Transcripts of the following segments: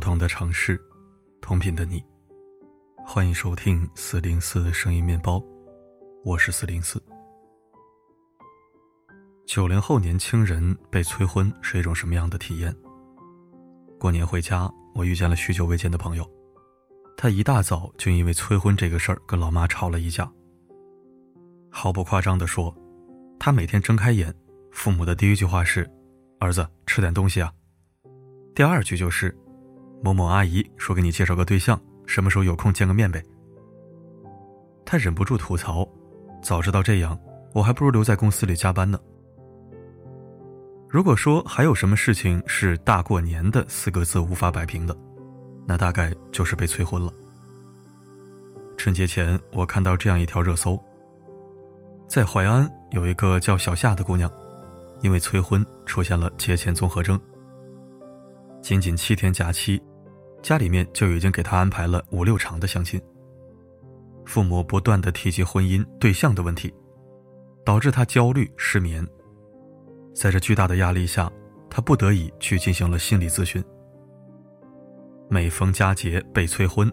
不同的城市，同频的你，欢迎收听四零四声音面包，我是四零四。九零后年轻人被催婚是一种什么样的体验？过年回家，我遇见了许久未见的朋友，他一大早就因为催婚这个事儿跟老妈吵了一架。毫不夸张的说，他每天睁开眼，父母的第一句话是：“儿子，吃点东西啊。”第二句就是。某某阿姨说：“给你介绍个对象，什么时候有空见个面呗？”他忍不住吐槽：“早知道这样，我还不如留在公司里加班呢。”如果说还有什么事情是“大过年的”四个字无法摆平的，那大概就是被催婚了。春节前，我看到这样一条热搜：在淮安有一个叫小夏的姑娘，因为催婚出现了节前综合征。仅仅七天假期。家里面就已经给他安排了五六场的相亲。父母不断的提及婚姻对象的问题，导致他焦虑失眠。在这巨大的压力下，他不得已去进行了心理咨询。每逢佳节被催婚，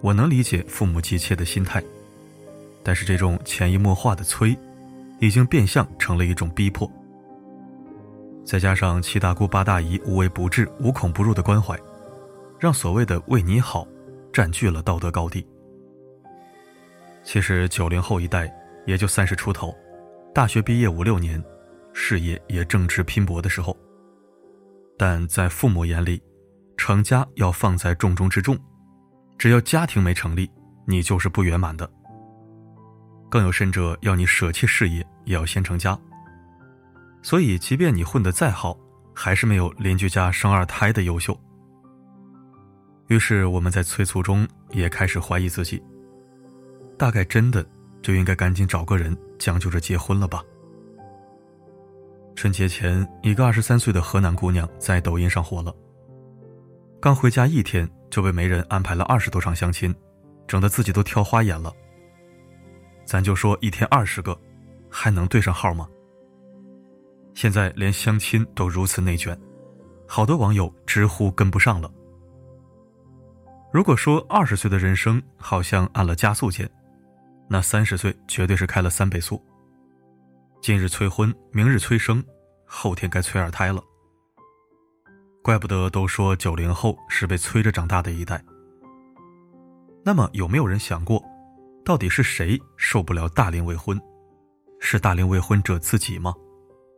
我能理解父母急切的心态，但是这种潜移默化的催，已经变相成了一种逼迫。再加上七大姑八大姨无微不至、无孔不入的关怀。让所谓的“为你好”占据了道德高地。其实九零后一代也就三十出头，大学毕业五六年，事业也正值拼搏的时候。但在父母眼里，成家要放在重中之重，只要家庭没成立，你就是不圆满的。更有甚者，要你舍弃事业，也要先成家。所以，即便你混得再好，还是没有邻居家生二胎的优秀。于是我们在催促中也开始怀疑自己，大概真的就应该赶紧找个人将就着结婚了吧。春节前，一个二十三岁的河南姑娘在抖音上火了。刚回家一天就被媒人安排了二十多场相亲，整得自己都挑花眼了。咱就说一天二十个，还能对上号吗？现在连相亲都如此内卷，好多网友直呼跟不上了。如果说二十岁的人生好像按了加速键，那三十岁绝对是开了三倍速。今日催婚，明日催生，后天该催二胎了。怪不得都说九零后是被催着长大的一代。那么有没有人想过，到底是谁受不了大龄未婚？是大龄未婚者自己吗？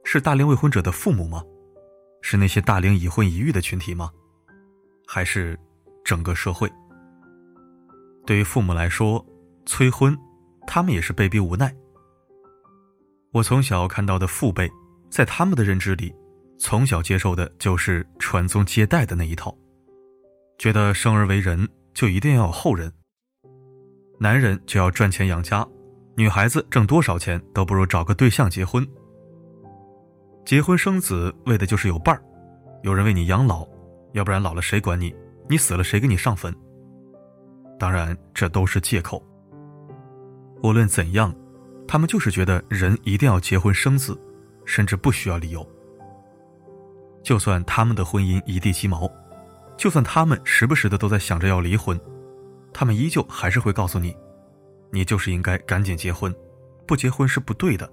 是大龄未婚者的父母吗？是那些大龄已婚已育的群体吗？还是？整个社会，对于父母来说，催婚，他们也是被逼无奈。我从小看到的父辈，在他们的认知里，从小接受的就是传宗接代的那一套，觉得生而为人就一定要有后人，男人就要赚钱养家，女孩子挣多少钱都不如找个对象结婚。结婚生子为的就是有伴儿，有人为你养老，要不然老了谁管你？你死了，谁给你上坟？当然，这都是借口。无论怎样，他们就是觉得人一定要结婚生子，甚至不需要理由。就算他们的婚姻一地鸡毛，就算他们时不时的都在想着要离婚，他们依旧还是会告诉你：你就是应该赶紧结婚，不结婚是不对的。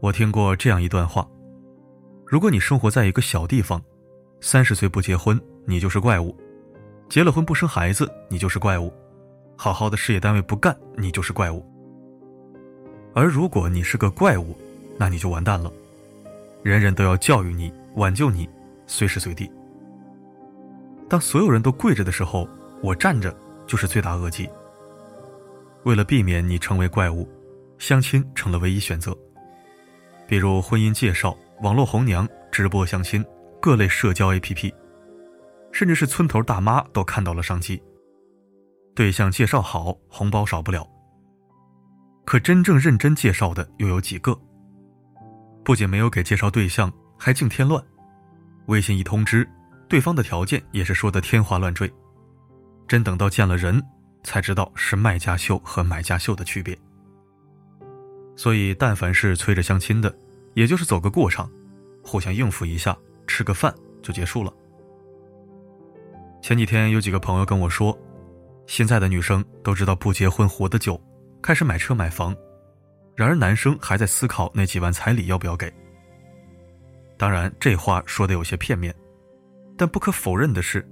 我听过这样一段话：如果你生活在一个小地方，三十岁不结婚，你就是怪物；结了婚不生孩子，你就是怪物；好好的事业单位不干，你就是怪物。而如果你是个怪物，那你就完蛋了，人人都要教育你、挽救你，随时随地。当所有人都跪着的时候，我站着就是罪大恶极。为了避免你成为怪物，相亲成了唯一选择，比如婚姻介绍、网络红娘、直播相亲。各类社交 APP，甚至是村头大妈都看到了商机。对象介绍好，红包少不了。可真正认真介绍的又有几个？不仅没有给介绍对象，还净添乱。微信一通知，对方的条件也是说的天花乱坠。真等到见了人，才知道是卖家秀和买家秀的区别。所以，但凡是催着相亲的，也就是走个过场，互相应付一下。吃个饭就结束了。前几天有几个朋友跟我说，现在的女生都知道不结婚活得久，开始买车买房，然而男生还在思考那几万彩礼要不要给。当然，这话说的有些片面，但不可否认的是，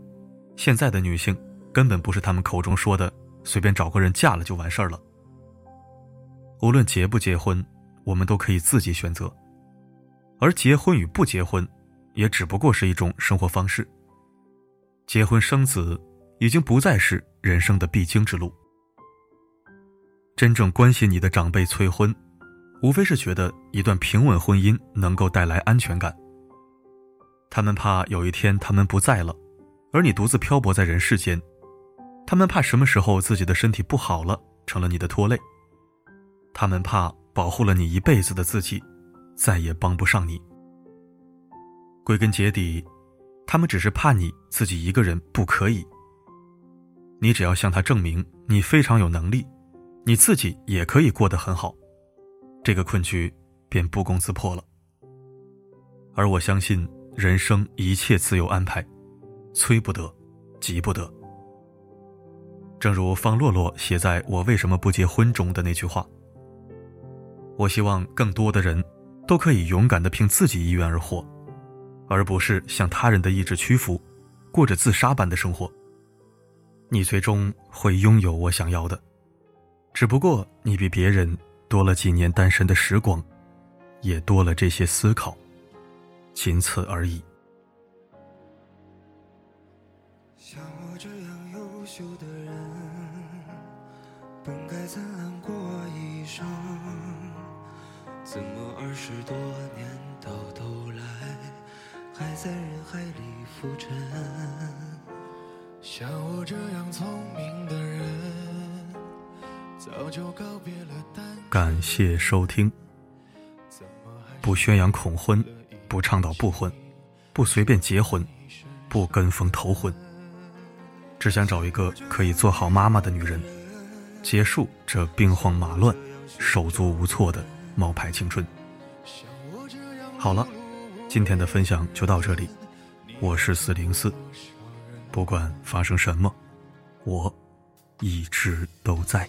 现在的女性根本不是他们口中说的随便找个人嫁了就完事儿了。无论结不结婚，我们都可以自己选择，而结婚与不结婚，也只不过是一种生活方式。结婚生子已经不再是人生的必经之路。真正关心你的长辈催婚，无非是觉得一段平稳婚姻能够带来安全感。他们怕有一天他们不在了，而你独自漂泊在人世间；他们怕什么时候自己的身体不好了，成了你的拖累；他们怕保护了你一辈子的自己，再也帮不上你。归根结底。他们只是怕你自己一个人不可以。你只要向他证明你非常有能力，你自己也可以过得很好，这个困局便不攻自破了。而我相信人生一切自有安排，催不得，急不得。正如方洛洛写在我为什么不结婚中的那句话：“我希望更多的人都可以勇敢的凭自己意愿而活。”而不是向他人的意志屈服，过着自杀般的生活。你最终会拥有我想要的，只不过你比别人多了几年单身的时光，也多了这些思考，仅此而已。像我这样优秀的人，本该灿烂过一生，怎么二十多年到头来？还在人海里浮沉。像我这样聪明的人，早就告别了单感谢收听。不宣扬恐婚，不倡导不婚，不随便结婚，不跟风头婚，只想找一个可以做好妈妈的女人，结束这兵荒马乱、手足无措的冒牌青春。好了。今天的分享就到这里，我是四零四，不管发生什么，我一直都在。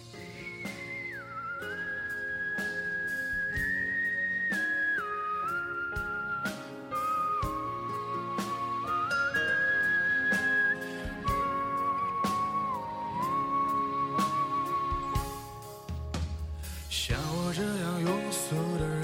像我这样庸俗的人。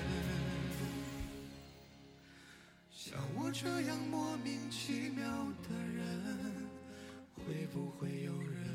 这样莫名其妙的人，会不会有人？